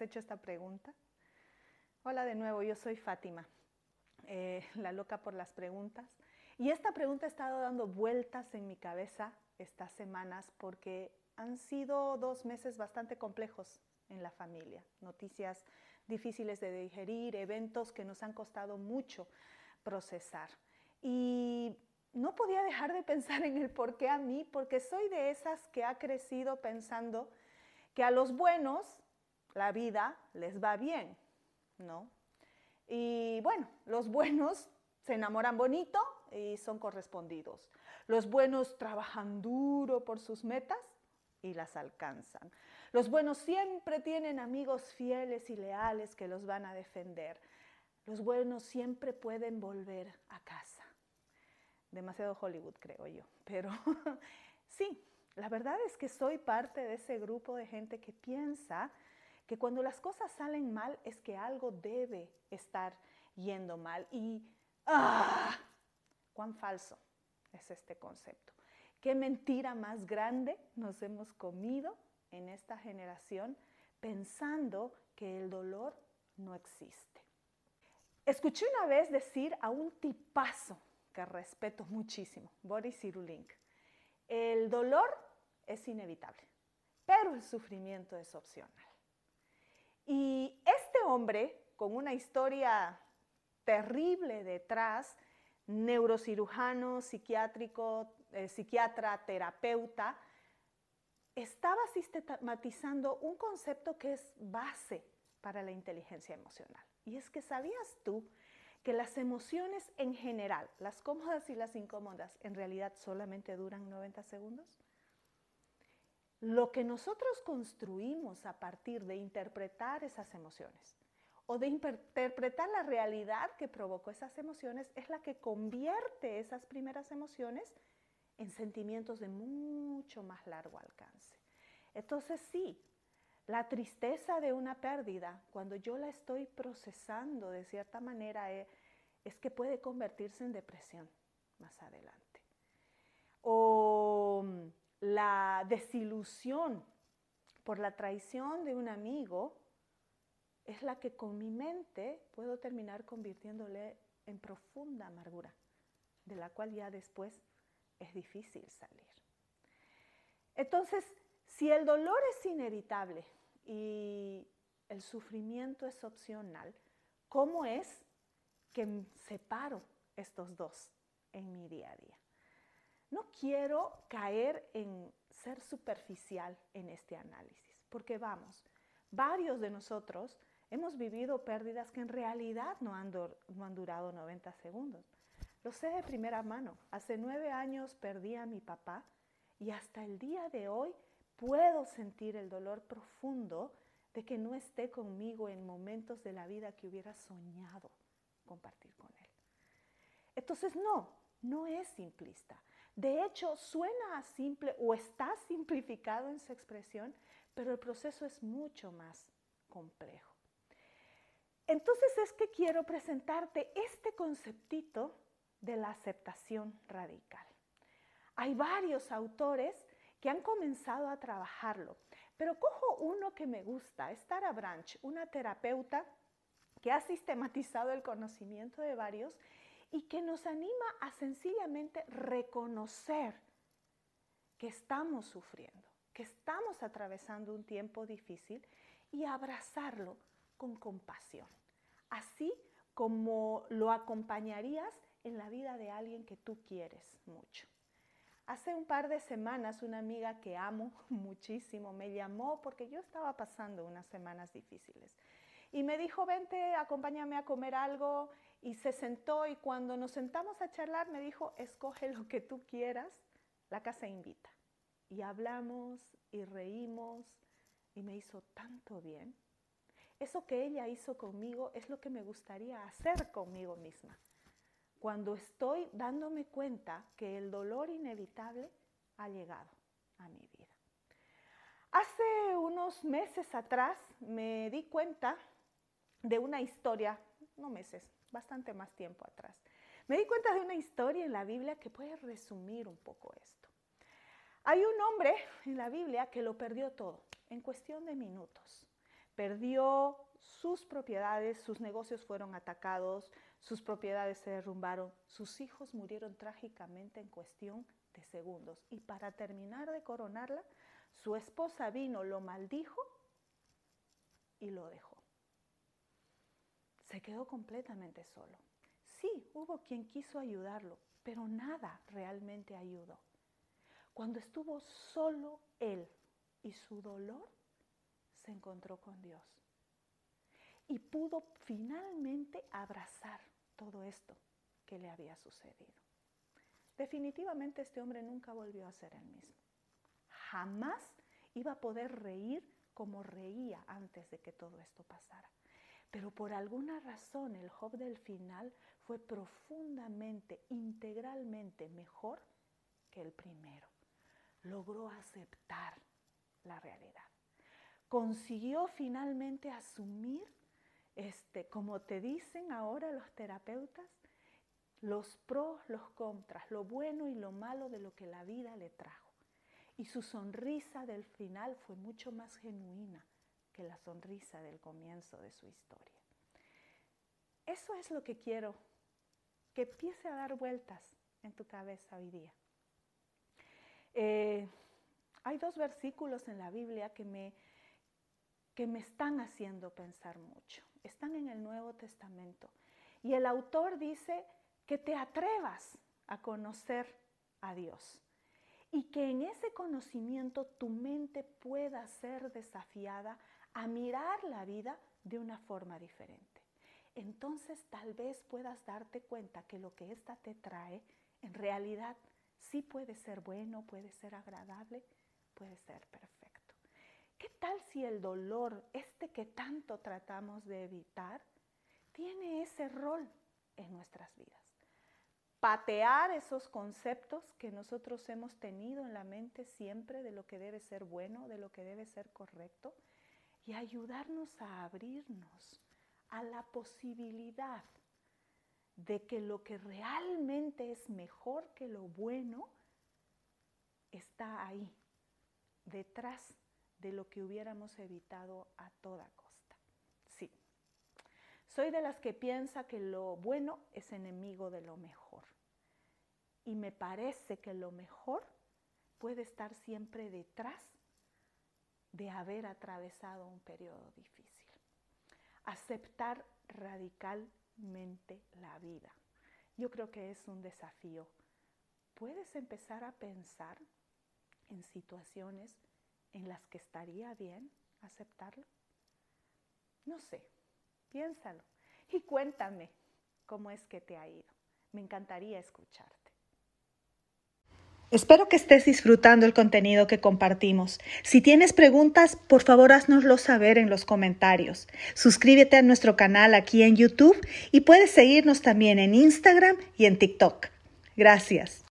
has hecho esta pregunta? Hola de nuevo, yo soy Fátima, eh, la loca por las preguntas. Y esta pregunta ha estado dando vueltas en mi cabeza estas semanas porque han sido dos meses bastante complejos en la familia. Noticias difíciles de digerir, eventos que nos han costado mucho procesar. Y no podía dejar de pensar en el por qué a mí, porque soy de esas que ha crecido pensando que a los buenos la vida les va bien, ¿no? Y bueno, los buenos se enamoran bonito y son correspondidos. Los buenos trabajan duro por sus metas y las alcanzan. Los buenos siempre tienen amigos fieles y leales que los van a defender. Los buenos siempre pueden volver a casa. Demasiado Hollywood, creo yo. Pero sí, la verdad es que soy parte de ese grupo de gente que piensa que cuando las cosas salen mal es que algo debe estar yendo mal. Y ¡ah! ¿Cuán falso es este concepto? ¿Qué mentira más grande nos hemos comido en esta generación pensando que el dolor no existe? Escuché una vez decir a un tipazo que respeto muchísimo, Boris Cyrulnik, el dolor es inevitable, pero el sufrimiento es opcional. Y este hombre, con una historia terrible detrás, neurocirujano, psiquiátrico, eh, psiquiatra, terapeuta, estaba sistematizando un concepto que es base para la inteligencia emocional. Y es que sabías tú que las emociones en general, las cómodas y las incómodas, en realidad solamente duran 90 segundos? Lo que nosotros construimos a partir de interpretar esas emociones o de interpretar la realidad que provocó esas emociones es la que convierte esas primeras emociones en sentimientos de mucho más largo alcance. Entonces sí, la tristeza de una pérdida, cuando yo la estoy procesando de cierta manera, eh, es que puede convertirse en depresión más adelante. O la desilusión por la traición de un amigo es la que con mi mente puedo terminar convirtiéndole en profunda amargura, de la cual ya después es difícil salir. Entonces, si el dolor es inevitable y el sufrimiento es opcional, ¿cómo es que separo estos dos en mi día a día? No quiero caer en ser superficial en este análisis, porque vamos, varios de nosotros hemos vivido pérdidas que en realidad no han, no han durado 90 segundos. Lo sé de primera mano. Hace nueve años perdí a mi papá y hasta el día de hoy puedo sentir el dolor profundo de que no esté conmigo en momentos de la vida que hubiera soñado compartir con él. Entonces, no, no es simplista. De hecho, suena simple o está simplificado en su expresión, pero el proceso es mucho más complejo. Entonces es que quiero presentarte este conceptito de la aceptación radical. Hay varios autores que han comenzado a trabajarlo, pero cojo uno que me gusta, es Tara Branch, una terapeuta que ha sistematizado el conocimiento de varios y que nos anima a sencillamente reconocer que estamos sufriendo, que estamos atravesando un tiempo difícil y abrazarlo con compasión, así como lo acompañarías en la vida de alguien que tú quieres mucho. Hace un par de semanas una amiga que amo muchísimo me llamó porque yo estaba pasando unas semanas difíciles y me dijo, vente, acompáñame a comer algo y se sentó y cuando nos sentamos a charlar me dijo, escoge lo que tú quieras, la casa invita. Y hablamos y reímos y me hizo tanto bien. Eso que ella hizo conmigo es lo que me gustaría hacer conmigo misma cuando estoy dándome cuenta que el dolor inevitable ha llegado a mi vida. Hace unos meses atrás me di cuenta de una historia, no meses, bastante más tiempo atrás. Me di cuenta de una historia en la Biblia que puede resumir un poco esto. Hay un hombre en la Biblia que lo perdió todo en cuestión de minutos. Perdió sus propiedades, sus negocios fueron atacados, sus propiedades se derrumbaron, sus hijos murieron trágicamente en cuestión de segundos. Y para terminar de coronarla, su esposa vino, lo maldijo y lo dejó. Se quedó completamente solo. Sí, hubo quien quiso ayudarlo, pero nada realmente ayudó. Cuando estuvo solo él y su dolor, se encontró con Dios. Y pudo finalmente abrazar todo esto que le había sucedido. Definitivamente este hombre nunca volvió a ser el mismo. Jamás iba a poder reír como reía antes de que todo esto pasara. Pero por alguna razón el Job del final fue profundamente, integralmente mejor que el primero. Logró aceptar la realidad. Consiguió finalmente asumir, este, como te dicen ahora los terapeutas, los pros, los contras, lo bueno y lo malo de lo que la vida le trajo. Y su sonrisa del final fue mucho más genuina la sonrisa del comienzo de su historia. Eso es lo que quiero que empiece a dar vueltas en tu cabeza hoy día. Eh, hay dos versículos en la Biblia que me, que me están haciendo pensar mucho. Están en el Nuevo Testamento. Y el autor dice que te atrevas a conocer a Dios y que en ese conocimiento tu mente pueda ser desafiada a mirar la vida de una forma diferente. Entonces tal vez puedas darte cuenta que lo que ésta te trae en realidad sí puede ser bueno, puede ser agradable, puede ser perfecto. ¿Qué tal si el dolor, este que tanto tratamos de evitar, tiene ese rol en nuestras vidas? Patear esos conceptos que nosotros hemos tenido en la mente siempre de lo que debe ser bueno, de lo que debe ser correcto, y ayudarnos a abrirnos a la posibilidad de que lo que realmente es mejor que lo bueno está ahí, detrás de lo que hubiéramos evitado a toda costa. Sí, soy de las que piensa que lo bueno es enemigo de lo mejor. Y me parece que lo mejor puede estar siempre detrás de haber atravesado un periodo difícil. Aceptar radicalmente la vida. Yo creo que es un desafío. Puedes empezar a pensar en situaciones en las que estaría bien aceptarlo? No sé, piénsalo y cuéntame cómo es que te ha ido. Me encantaría escucharte. Espero que estés disfrutando el contenido que compartimos. Si tienes preguntas, por favor haznoslo saber en los comentarios. Suscríbete a nuestro canal aquí en YouTube y puedes seguirnos también en Instagram y en TikTok. Gracias.